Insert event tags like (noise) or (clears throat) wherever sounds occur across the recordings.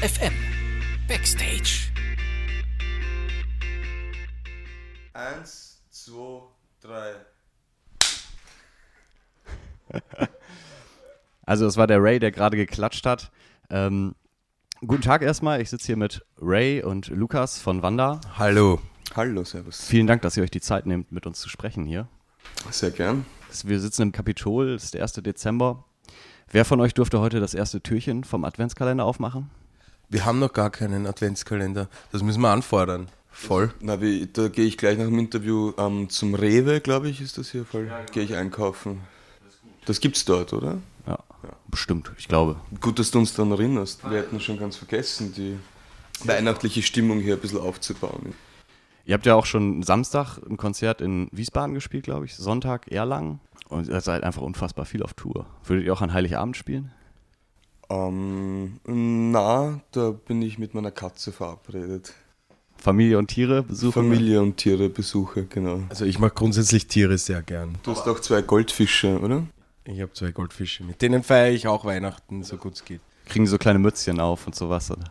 FM Backstage. Eins, zwei, drei. (laughs) Also das war der Ray, der gerade geklatscht hat. Ähm, guten Tag erstmal, ich sitze hier mit Ray und Lukas von Wanda. Hallo. Hallo, Servus. Vielen Dank, dass ihr euch die Zeit nehmt, mit uns zu sprechen hier. Sehr gern. Wir sitzen im Kapitol, es ist der 1. Dezember. Wer von euch durfte heute das erste Türchen vom Adventskalender aufmachen? Wir haben noch gar keinen Adventskalender. Das müssen wir anfordern. Voll. Na, wie, da gehe ich gleich nach dem Interview ähm, zum Rewe, glaube ich, ist das hier voll. Gehe ich einkaufen. Das gibt's dort, oder? Ja, bestimmt, ich glaube. Gut, dass du uns daran erinnerst. Wir hätten schon ganz vergessen, die weihnachtliche Stimmung hier ein bisschen aufzubauen. Ihr habt ja auch schon Samstag ein Konzert in Wiesbaden gespielt, glaube ich. Sonntag Erlangen. Und ihr seid einfach unfassbar viel auf Tour. Würdet ihr auch an Heiligabend spielen? Ähm, na, da bin ich mit meiner Katze verabredet. Familie und Tiere besuchen? Familie und Tiere besuche, genau. Also ich mag grundsätzlich Tiere sehr gern. Du hast auch zwei Goldfische, oder? Ich habe zwei Goldfische. Mit denen feiere ich auch Weihnachten, so gut es geht. Kriegen so kleine Mützchen auf und sowas, oder?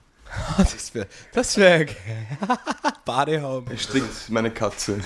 Das (laughs) wäre das wär. Er (laughs) strickt meine Katze.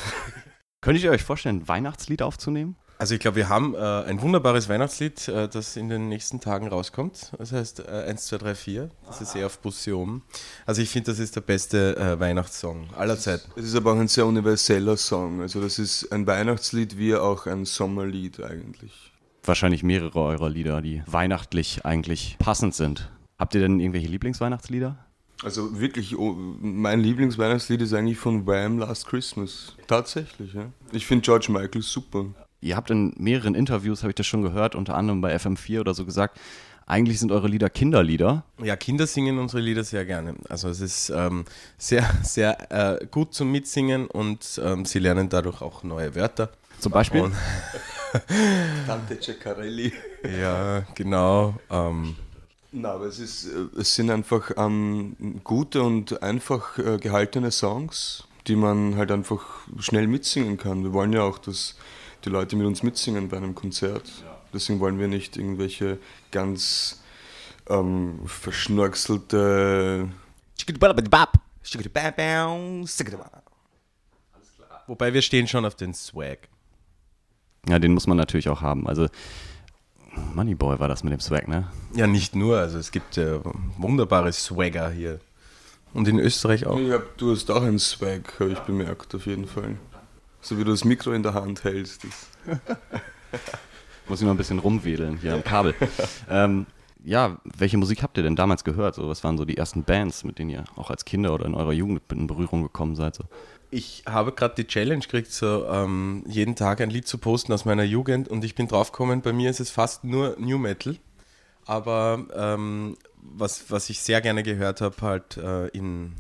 Könntet ihr euch vorstellen, ein Weihnachtslied aufzunehmen? Also ich glaube, wir haben äh, ein wunderbares Weihnachtslied, äh, das in den nächsten Tagen rauskommt. Das heißt äh, 1, 2, 3, 4. Das ist eher auf Busion. Also ich finde, das ist der beste äh, Weihnachtssong aller Zeiten. Es ist aber auch ein sehr universeller Song. Also das ist ein Weihnachtslied wie auch ein Sommerlied eigentlich. Wahrscheinlich mehrere eurer Lieder, die weihnachtlich eigentlich passend sind. Habt ihr denn irgendwelche Lieblingsweihnachtslieder? Also wirklich, oh, mein Lieblingsweihnachtslied ist eigentlich von Wham! Last Christmas. Tatsächlich, ja. Ich finde George Michael super. Ihr habt in mehreren Interviews, habe ich das schon gehört, unter anderem bei FM4 oder so gesagt, eigentlich sind eure Lieder Kinderlieder. Ja, Kinder singen unsere Lieder sehr gerne. Also es ist ähm, sehr, sehr äh, gut zum Mitsingen und ähm, sie lernen dadurch auch neue Wörter. Zum Beispiel? Und, (laughs) Tante Ceccarelli. ja, (laughs) genau. Ähm, Na, aber es, ist, äh, es sind einfach ähm, gute und einfach äh, gehaltene Songs, die man halt einfach schnell mitsingen kann. Wir wollen ja auch, dass die Leute mit uns mitsingen bei einem Konzert. Deswegen wollen wir nicht irgendwelche ganz ähm, verschnörkelte. wobei wir stehen schon auf den Swag. Ja, den muss man natürlich auch haben. Also Moneyboy war das mit dem Swag, ne? Ja, nicht nur. Also es gibt äh, wunderbare Swagger hier. Und in Österreich auch. Ich hab, du hast auch einen Swag, habe ich bemerkt, auf jeden Fall. So wie du das Mikro in der Hand hältst. Das (laughs) Muss ich noch ein bisschen rumwedeln hier am Kabel. ähm, ja, welche Musik habt ihr denn damals gehört? So, was waren so die ersten Bands, mit denen ihr auch als Kinder oder in eurer Jugend in Berührung gekommen seid? So? Ich habe gerade die Challenge gekriegt, so ähm, jeden Tag ein Lied zu posten aus meiner Jugend und ich bin draufgekommen, bei mir ist es fast nur New Metal. Aber ähm, was, was ich sehr gerne gehört habe, halt äh, in,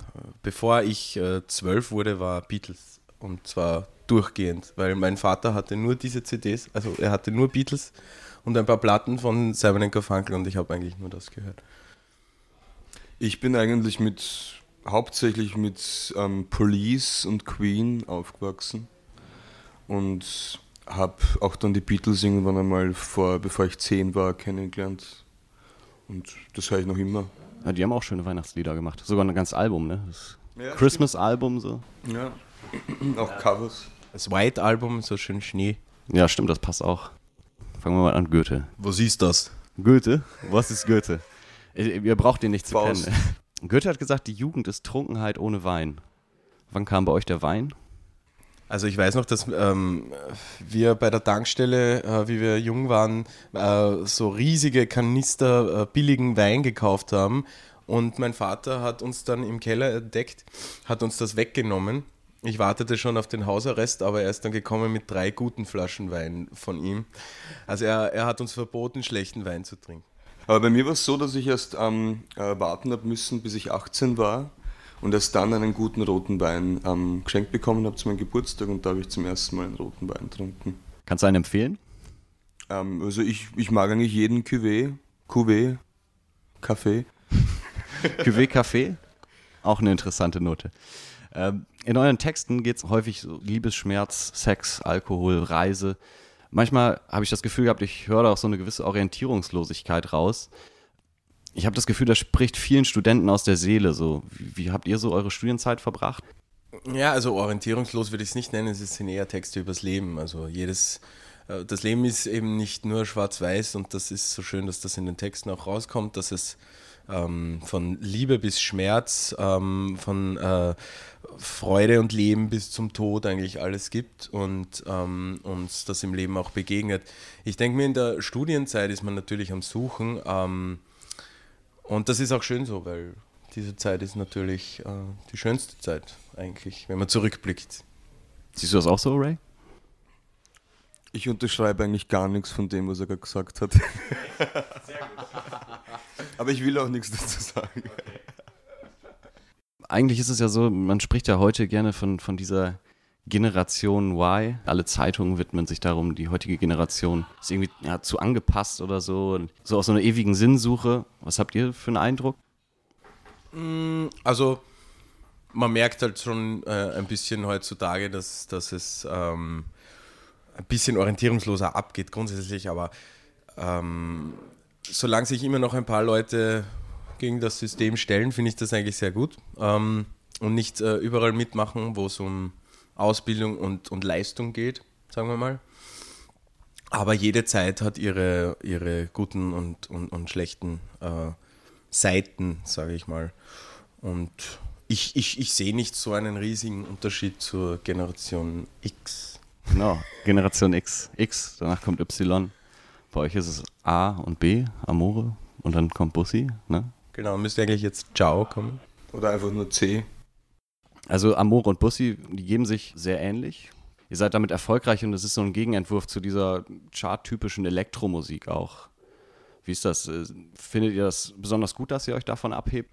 bevor ich äh, zwölf wurde, war Beatles. Und zwar durchgehend, weil mein Vater hatte nur diese CDs, also er hatte nur Beatles und ein paar Platten von Simon Garfunkel und ich habe eigentlich nur das gehört. Ich bin eigentlich mit hauptsächlich mit ähm, Police und Queen aufgewachsen und habe auch dann die Beatles irgendwann einmal vor, bevor ich zehn war, kennengelernt. Und das höre ich noch immer. Ja, die haben auch schöne Weihnachtslieder gemacht. Sogar ein ganzes Album, ne? Das Ja, Christmas-Album so. Ja. (clears throat) auch Covers. Das White Album, so schön Schnee. Ja, stimmt, das passt auch. Fangen wir mal an, Goethe. Wo siehst du das? Goethe? Was ist Goethe? Ihr ihr braucht den nicht zu Faust. kennen. (laughs) Goethe hat gesagt, die Jugend ist Trunkenheit ohne Wein. Wann kam bei euch der Wein? Also ich weiß noch, dass ähm, wir bei der Tankstelle, äh, wie wir jung waren, äh, so riesige Kanister äh, billigen Wein gekauft haben. Und mein Vater hat uns dann im Keller entdeckt, hat uns das weggenommen. Ich wartete schon auf den Hausarrest, aber er ist dann gekommen mit drei guten Flaschen Wein von ihm. Also er, er hat uns verboten, schlechten Wein zu trinken. Aber bei mir war es so, dass ich erst ähm, äh, warten habe müssen, bis ich 18 war und erst dann einen guten roten Wein ähm, geschenkt bekommen habe zu meinem Geburtstag und da habe ich zum ersten Mal einen roten Wein getrunken. Kannst du einen empfehlen? Ähm, also ich, ich mag eigentlich jeden Cuvée, Cuvée, Kaffee. (laughs) Cuvée Café? Auch eine interessante Note. Ähm, in euren Texten geht es häufig so Liebesschmerz, Sex, Alkohol, Reise. Manchmal habe ich das Gefühl gehabt, ich höre da auch so eine gewisse Orientierungslosigkeit raus. Ich habe das Gefühl, das spricht vielen Studenten aus der Seele. So, wie, wie habt ihr so eure Studienzeit verbracht? Ja, also orientierungslos würde ich es nicht nennen, es sind eher Texte übers Leben. Also jedes, äh, das Leben ist eben nicht nur schwarz-weiß und das ist so schön, dass das in den Texten auch rauskommt, dass es ähm, von Liebe bis Schmerz, ähm, von äh, Freude und Leben bis zum Tod eigentlich alles gibt und ähm, uns das im Leben auch begegnet. Ich denke mir, in der Studienzeit ist man natürlich am Suchen ähm, und das ist auch schön so, weil diese Zeit ist natürlich äh, die schönste Zeit eigentlich, wenn man zurückblickt. Siehst du das auch so, Ray? Ich unterschreibe eigentlich gar nichts von dem, was er gerade gesagt hat. (laughs) Sehr gut. Aber ich will auch nichts dazu sagen. Eigentlich ist es ja so, man spricht ja heute gerne von, von dieser Generation Y. Alle Zeitungen widmen sich darum, die heutige Generation ist irgendwie ja, zu angepasst oder so. So aus so einer ewigen Sinnsuche. Was habt ihr für einen Eindruck? Mm, also, man merkt halt schon äh, ein bisschen heutzutage, dass, dass es ähm, ein bisschen orientierungsloser abgeht grundsätzlich, aber ähm, solange sich immer noch ein paar Leute gegen das System stellen, finde ich das eigentlich sehr gut. Ähm, und nicht äh, überall mitmachen, wo es um Ausbildung und, und Leistung geht, sagen wir mal. Aber jede Zeit hat ihre, ihre guten und, und, und schlechten äh, Seiten, sage ich mal. Und ich, ich, ich sehe nicht so einen riesigen Unterschied zur Generation X. Genau, Generation X. X, danach kommt Y. Bei euch ist es A und B, Amore, und dann kommt Bussi, ne? Genau, müsste eigentlich jetzt Ciao kommen. Oder einfach nur C. Also Amore und Bussi, die geben sich sehr ähnlich. Ihr seid damit erfolgreich und es ist so ein Gegenentwurf zu dieser charttypischen Elektromusik auch. Wie ist das? Äh, findet ihr das besonders gut, dass ihr euch davon abhebt?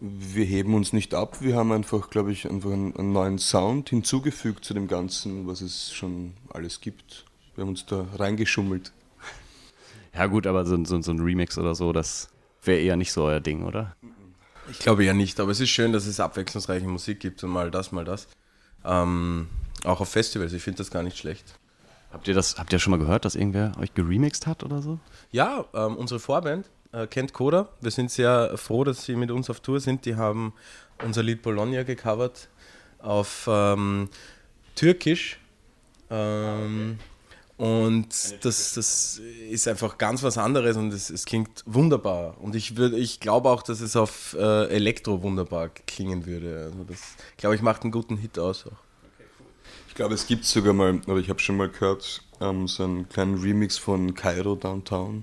Wir heben uns nicht ab. Wir haben einfach, glaube ich, einfach einen, einen neuen Sound hinzugefügt zu dem Ganzen, was es schon alles gibt. Wir haben uns da reingeschummelt. Ja gut, aber so, so, so ein Remix oder so, das wäre eher nicht so euer Ding, oder? Ich glaube ja nicht, aber es ist schön, dass es abwechslungsreiche Musik gibt und mal das, mal das. Ähm, auch auf Festivals, ich finde das gar nicht schlecht. Habt ihr das, habt ihr schon mal gehört, dass irgendwer euch geremixed hat oder so? Ja, ähm, unsere Vorband äh, kennt Coda. Wir sind sehr froh, dass sie mit uns auf Tour sind. Die haben unser Lied Bologna gecovert auf ähm, Türkisch. Ähm, und das, das ist einfach ganz was anderes und es, es klingt wunderbar. Und ich, würd, ich glaube auch, dass es auf äh, Elektro wunderbar klingen würde. Also das, glaube ich, macht einen guten Hit aus auch. Ich glaube, es gibt sogar mal, oder ich habe schon mal gehört, ähm, so einen kleinen Remix von Cairo Downtown.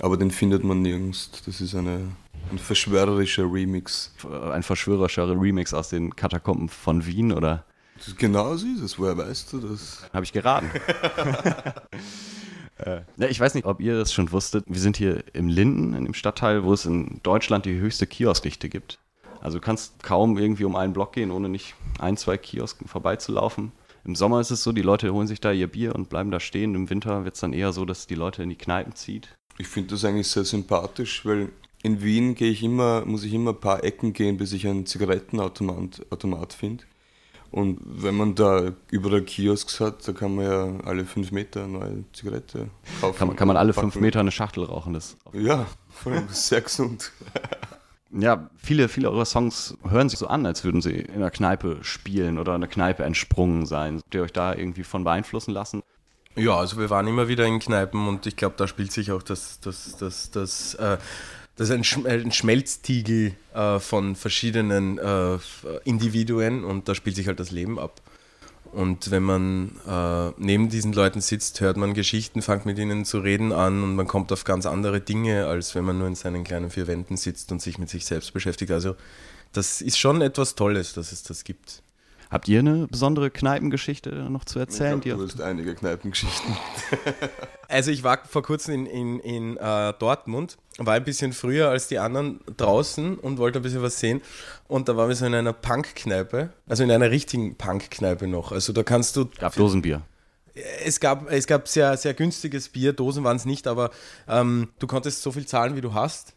Aber den findet man nirgends. Das ist eine, ein verschwörerischer Remix. Ein verschwörerischer Remix aus den Katakomben von Wien, oder? Genau so ist es. Woher weißt du das? Habe ich geraten. (laughs) äh, ja, ich weiß nicht, ob ihr das schon wusstet. Wir sind hier im Linden, in dem Stadtteil, wo es in Deutschland die höchste Kioskdichte gibt. Also du kannst kaum irgendwie um einen Block gehen, ohne nicht ein, zwei Kiosken vorbeizulaufen. Im Sommer ist es so, die Leute holen sich da ihr Bier und bleiben da stehen. Im Winter wird es dann eher so, dass die Leute in die Kneipen zieht. Ich finde das eigentlich sehr sympathisch, weil in Wien gehe ich immer, muss ich immer ein paar Ecken gehen, bis ich einen Zigarettenautomat Automat finde. Und wenn man da überall Kiosks hat, da kann man ja alle fünf Meter eine neue Zigarette kaufen. Kann man, kann man alle fünf Meter eine Schachtel rauchen? Das ja, vor allem sehr gesund. (laughs) Ja, viele, viele eurer Songs hören sich so an, als würden sie in einer Kneipe spielen oder in einer Kneipe entsprungen sein. Habt ihr euch da irgendwie von beeinflussen lassen? Ja, also wir waren immer wieder in Kneipen und ich glaube, da spielt sich auch das, das, das, das, äh, das ist ein, Schmelztiegel äh, von verschiedenen äh, Individuen und da spielt sich halt das Leben ab. Und wenn man äh, neben diesen Leuten sitzt, hört man Geschichten, fängt mit ihnen zu reden an und man kommt auf ganz andere Dinge, als wenn man nur in seinen kleinen vier Wänden sitzt und sich mit sich selbst beschäftigt. Also das ist schon etwas Tolles, dass es das gibt. Habt ihr eine besondere Kneipengeschichte noch zu erzählen? Ich glaub, du hast einige Kneipengeschichten. (laughs) also ich war vor kurzem in, in, in uh, Dortmund, war ein bisschen früher als die anderen draußen und wollte ein bisschen was sehen. Und da waren wir so in einer Punk-Kneipe, also in einer richtigen Punk-Kneipe noch. Also da kannst du... Gab Dosenbier. Es gab, es gab sehr, sehr günstiges Bier, Dosen waren es nicht, aber ähm, du konntest so viel zahlen, wie du hast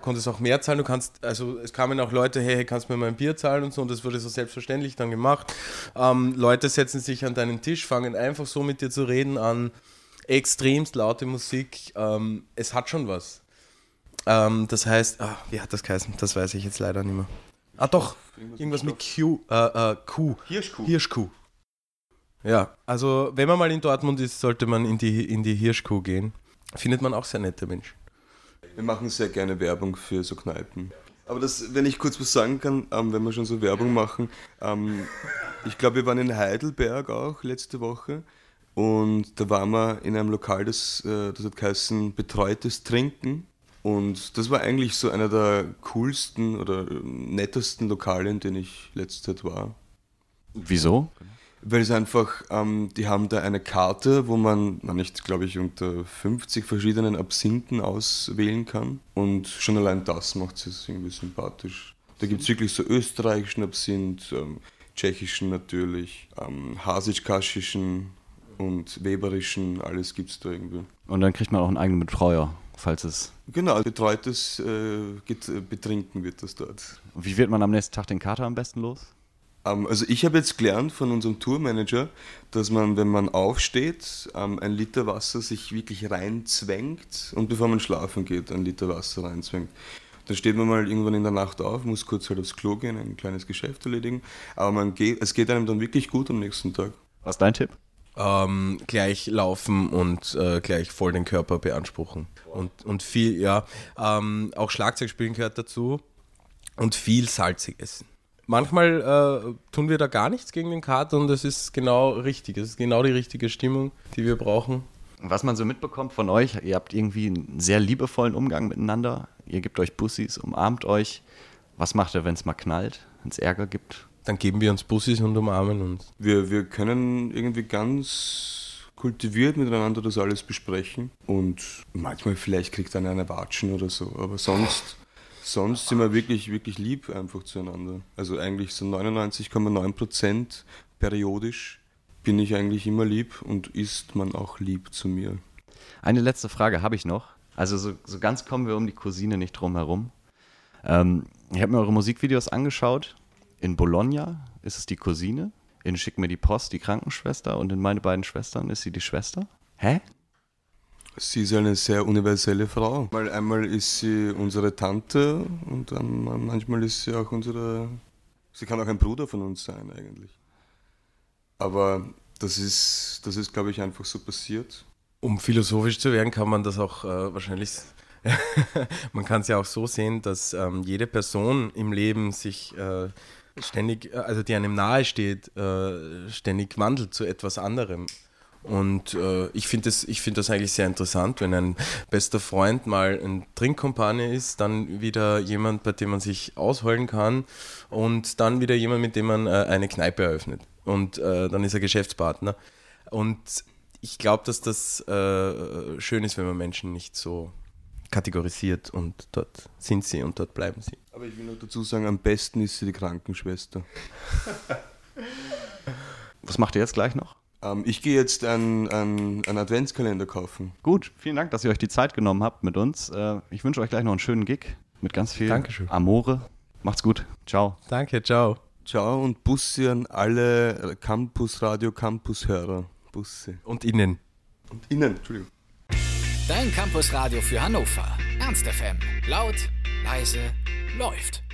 konntest auch mehr zahlen. Du kannst, also es kamen auch Leute, hey, kannst du mir mal ein Bier zahlen und so, und das wurde so selbstverständlich dann gemacht. Ähm, Leute setzen sich an deinen Tisch, fangen einfach so mit dir zu reden an. Extremst laute Musik. Ähm, es hat schon was. Ähm, das heißt, ah, wie hat das geheißen? Das weiß ich jetzt leider nicht mehr. Ah doch, irgendwas mit Q, äh, äh, Kuh. Hirschkuh. Hirschkuh. Ja, also wenn man mal in Dortmund ist, sollte man in die, in die Hirschkuh gehen. Findet man auch sehr nette Mensch. Wir machen sehr gerne Werbung für so Kneipen. Aber das, wenn ich kurz was sagen kann, ähm, wenn wir schon so Werbung machen, ähm, ich glaube, wir waren in Heidelberg auch letzte Woche und da waren wir in einem Lokal, das, äh, das hat geheißen Betreutes Trinken. Und das war eigentlich so einer der coolsten oder nettesten Lokale, in denen ich letzte Zeit war. Wieso? Weil es einfach, ähm, die haben da eine Karte, wo man, man nicht, glaube ich, unter 50 verschiedenen Absinten auswählen kann. Und schon allein das macht es irgendwie sympathisch. Da gibt es wirklich so österreichischen Absinth, ähm, tschechischen natürlich, ähm, hasitsch-kaschischen und weberischen, alles gibt es da irgendwie. Und dann kriegt man auch einen eigenen Betreuer, falls es. Genau, betreutes äh, Betrinken wird das dort. Wie wird man am nächsten Tag den Kater am besten los? Ähm, also ich habe jetzt gelernt von unserem Tourmanager, dass man, wenn man aufsteht, ähm, ein Liter Wasser sich wirklich reinzwängt und bevor man schlafen geht, ein Liter Wasser reinzwängt. Dann steht man mal irgendwann in der Nacht auf, muss kurz halt aufs Klo gehen, ein kleines Geschäft erledigen, aber man geht, es geht einem dann wirklich gut am nächsten Tag. Was ist dein Tipp? Ähm, gleich laufen und äh, gleich voll den Körper beanspruchen. Und, und viel, ja, ähm, auch Schlagzeug spielen gehört dazu und viel salzig essen. Manchmal äh, tun wir da gar nichts gegen den Kater und das ist genau richtig. Es ist genau die richtige Stimmung, die wir brauchen. Was man so mitbekommt von euch, ihr habt irgendwie einen sehr liebevollen Umgang miteinander. Ihr gebt euch Bussis, umarmt euch. Was macht ihr, wenn es mal knallt, wenn es Ärger gibt? Dann geben wir uns Bussis und umarmen uns. Wir, wir können irgendwie ganz kultiviert miteinander das alles besprechen und manchmal vielleicht kriegt einer eine Watschen oder so, aber sonst, sonst sind wir wirklich, wirklich lieb einfach zueinander. Also eigentlich so 99,9 Prozent periodisch bin ich eigentlich immer lieb und ist man auch lieb zu mir. Eine letzte Frage habe ich noch. Also so, so ganz kommen wir um die Cousine nicht drum herum. Ähm, ich habe mir eure Musikvideos angeschaut. In Bologna ist es die Cousine. In Schick mir die Post die Krankenschwester. Und in meine beiden Schwestern ist sie die Schwester. Hä? Sie ist eine sehr universelle Frau. Weil einmal ist sie unsere Tante und dann manchmal ist sie auch unsere. Sie kann auch ein Bruder von uns sein eigentlich. Aber das ist, das ist, glaube ich, einfach so passiert. Um philosophisch zu werden, kann man das auch äh, wahrscheinlich. (laughs) man kann es ja auch so sehen, dass ähm, jede Person im Leben sich äh, ständig, äh, also die einem nahe steht, äh, ständig wandelt zu etwas anderem. Und äh, ich finde das, ich find das eigentlich sehr interessant, wenn ein bester Freund mal ein Trinkkompanie ist, dann wieder jemand, bei dem man sich ausholen kann und dann wieder jemand, mit dem man äh, eine Kneipe eröffnet. Und äh, dann ist er Geschäftspartner. Und ich glaube, dass das äh, schön ist, wenn man Menschen nicht so kategorisiert und dort sind sie und dort bleiben sie. Aber ich will noch dazu sagen, am besten ist sie die Krankenschwester. (laughs) Was macht ihr jetzt gleich noch? Ähm, ich gehe jetzt einen, einen, einen Adventskalender kaufen. Gut, vielen Dank, dass ihr euch die Zeit genommen habt mit uns. Äh, ich wünsche euch gleich noch einen schönen Gig mit ganz viel Dankeschön. Amore. Macht's gut. Ciao. Danke, ciao. Ciao und Bussi an alle Campus Radio Campus Hörer. Bussi. Und Ihnen. Und Ihnen, Entschuldigung. Dein Campusradio für Hannover. Ernst FM. Laut, leise, läuft.